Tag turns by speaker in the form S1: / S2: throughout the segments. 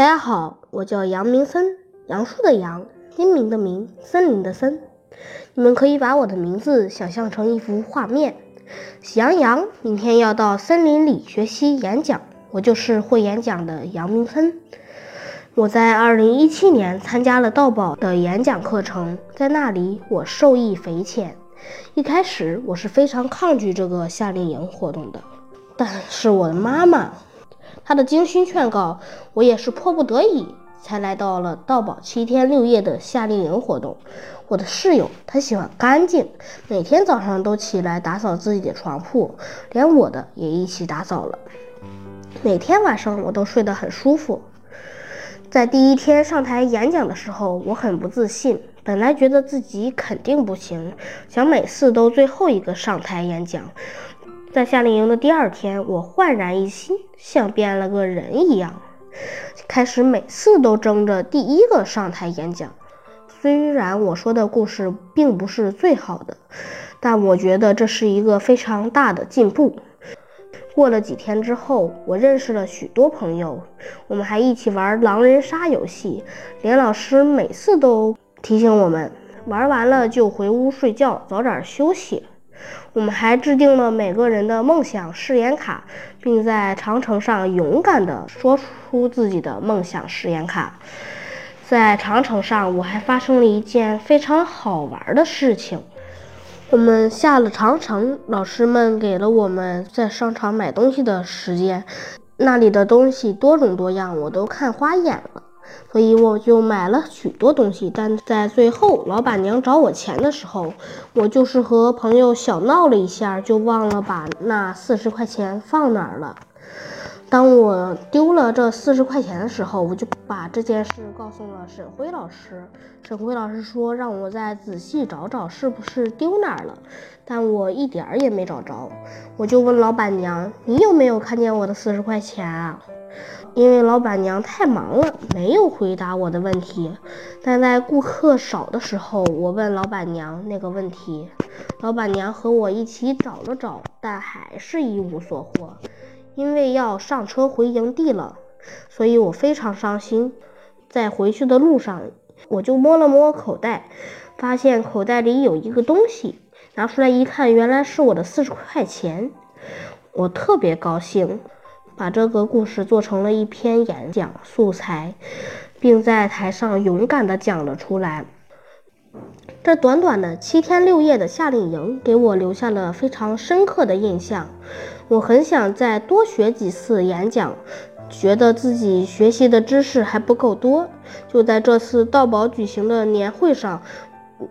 S1: 大家好，我叫杨明森，杨树的杨，英明的明，森林的森。你们可以把我的名字想象成一幅画面。喜羊羊明天要到森林里学习演讲，我就是会演讲的杨明森。我在2017年参加了道宝的演讲课程，在那里我受益匪浅。一开始我是非常抗拒这个夏令营活动的，但是我的妈妈。他的精心劝告，我也是迫不得已才来到了盗宝七天六夜的夏令营活动。我的室友他喜欢干净，每天早上都起来打扫自己的床铺，连我的也一起打扫了。每天晚上我都睡得很舒服。在第一天上台演讲的时候，我很不自信，本来觉得自己肯定不行，想每次都最后一个上台演讲。在夏令营的第二天，我焕然一新，像变了个人一样，开始每次都争着第一个上台演讲。虽然我说的故事并不是最好的，但我觉得这是一个非常大的进步。过了几天之后，我认识了许多朋友，我们还一起玩狼人杀游戏。连老师每次都提醒我们，玩完了就回屋睡觉，早点休息。我们还制定了每个人的梦想誓言卡，并在长城上勇敢地说出自己的梦想誓言卡。在长城上，我还发生了一件非常好玩的事情。我们下了长城，老师们给了我们在商场买东西的时间，那里的东西多种多样，我都看花眼了。所以我就买了许多东西，但在最后老板娘找我钱的时候，我就是和朋友小闹了一下，就忘了把那四十块钱放哪儿了。当我丢了这四十块钱的时候，我就把这件事告诉了沈辉老师。沈辉老师说让我再仔细找找是不是丢哪儿了，但我一点儿也没找着。我就问老板娘：“你有没有看见我的四十块钱啊？”因为老板娘太忙了，没有回答我的问题。但在顾客少的时候，我问老板娘那个问题，老板娘和我一起找了找，但还是一无所获。因为要上车回营地了，所以我非常伤心。在回去的路上，我就摸了摸口袋，发现口袋里有一个东西，拿出来一看，原来是我的四十块钱。我特别高兴。把这个故事做成了一篇演讲素材，并在台上勇敢地讲了出来。这短短的七天六夜的夏令营给我留下了非常深刻的印象。我很想再多学几次演讲，觉得自己学习的知识还不够多。就在这次道宝举行的年会上，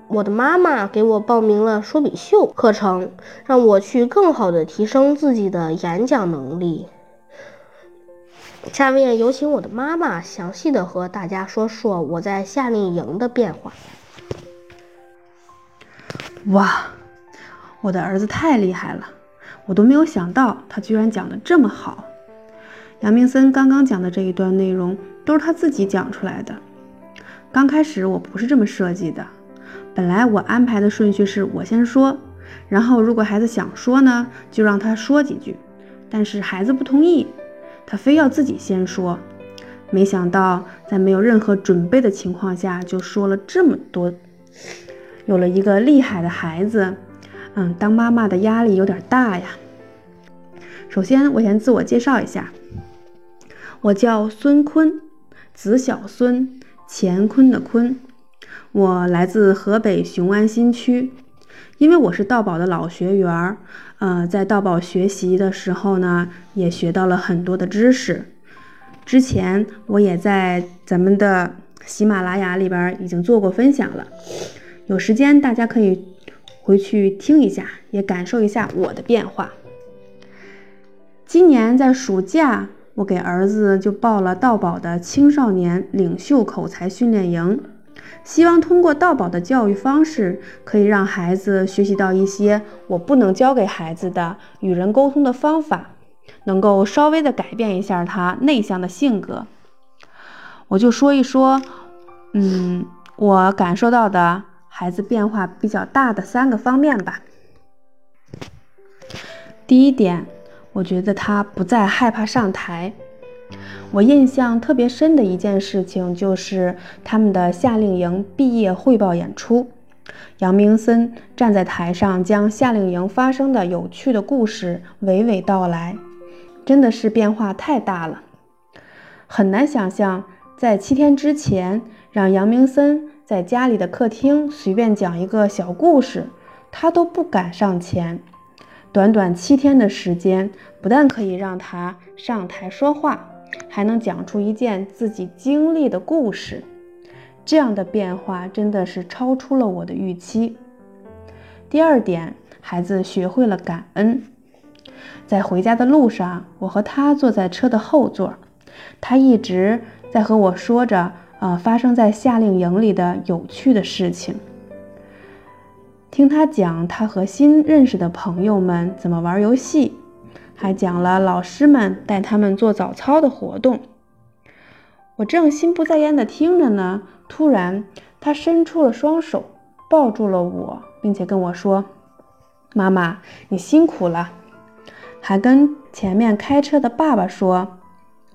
S1: 我的妈妈给我报名了说比秀课程，让我去更好地提升自己的演讲能力。下面有请我的妈妈详细的和大家说说我在夏令营的变化。
S2: 哇，我的儿子太厉害了，我都没有想到他居然讲的这么好。杨明森刚刚讲的这一段内容都是他自己讲出来的。刚开始我不是这么设计的，本来我安排的顺序是我先说，然后如果孩子想说呢，就让他说几句，但是孩子不同意。他非要自己先说，没想到在没有任何准备的情况下就说了这么多。有了一个厉害的孩子，嗯，当妈妈的压力有点大呀。首先，我先自我介绍一下，我叫孙坤，子小孙，乾坤的坤，我来自河北雄安新区。因为我是道宝的老学员儿，呃，在道宝学习的时候呢，也学到了很多的知识。之前我也在咱们的喜马拉雅里边已经做过分享了，有时间大家可以回去听一下，也感受一下我的变化。今年在暑假，我给儿子就报了道宝的青少年领袖口才训练营。希望通过道宝的教育方式，可以让孩子学习到一些我不能教给孩子的与人沟通的方法，能够稍微的改变一下他内向的性格。我就说一说，嗯，我感受到的孩子变化比较大的三个方面吧。第一点，我觉得他不再害怕上台，我印象特别深的一件事情就是他们的夏令营毕业汇报演出。杨明森站在台上，将夏令营发生的有趣的故事娓娓道来，真的是变化太大了。很难想象，在七天之前，让杨明森在家里的客厅随便讲一个小故事，他都不敢上前。短短七天的时间，不但可以让他上台说话，还能讲出一件自己经历的故事。这样的变化真的是超出了我的预期。第二点，孩子学会了感恩。在回家的路上，我和他坐在车的后座，他一直在和我说着啊发生在夏令营里的有趣的事情。听他讲他和新认识的朋友们怎么玩游戏，还讲了老师们带他们做早操的活动。我正心不在焉地听着呢，突然他伸出了双手，抱住了我，并且跟我说：“妈妈，你辛苦了。”还跟前面开车的爸爸说：“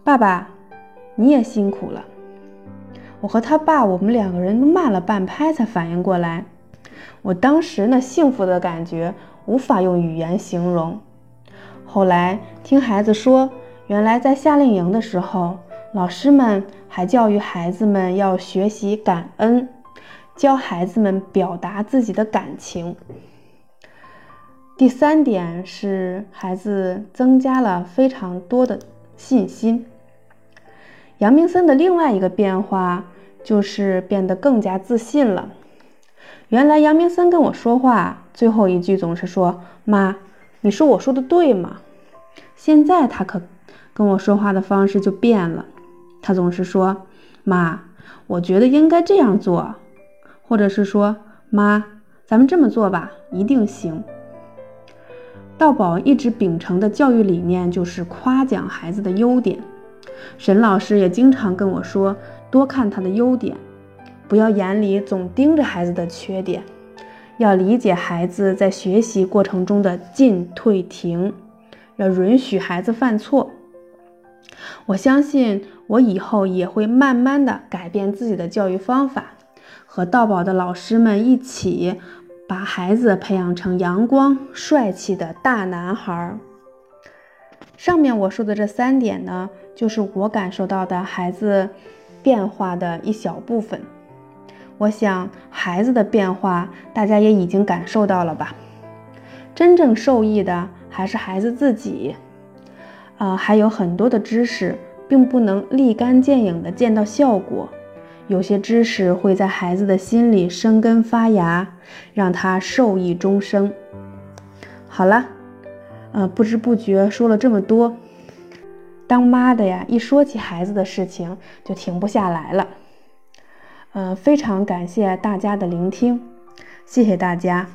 S2: 爸爸，你也辛苦了。”我和他爸，我们两个人都慢了半拍才反应过来。我当时那幸福的感觉无法用语言形容。后来听孩子说，原来在夏令营的时候，老师们还教育孩子们要学习感恩，教孩子们表达自己的感情。第三点是孩子增加了非常多的信心。杨明森的另外一个变化就是变得更加自信了。原来杨明森跟我说话，最后一句总是说：“妈，你说我说的对吗？”现在他可跟我说话的方式就变了，他总是说：“妈，我觉得应该这样做，或者是说，妈，咱们这么做吧，一定行。”道宝一直秉承的教育理念就是夸奖孩子的优点，沈老师也经常跟我说，多看他的优点。不要眼里总盯着孩子的缺点，要理解孩子在学习过程中的进退停，要允许孩子犯错。我相信我以后也会慢慢的改变自己的教育方法，和道宝的老师们一起，把孩子培养成阳光帅气的大男孩。上面我说的这三点呢，就是我感受到的孩子变化的一小部分。我想孩子的变化，大家也已经感受到了吧？真正受益的还是孩子自己。啊，还有很多的知识并不能立竿见影的见到效果，有些知识会在孩子的心里生根发芽，让他受益终生。好了，呃，不知不觉说了这么多，当妈的呀，一说起孩子的事情就停不下来了。嗯，非常感谢大家的聆听，谢谢大家。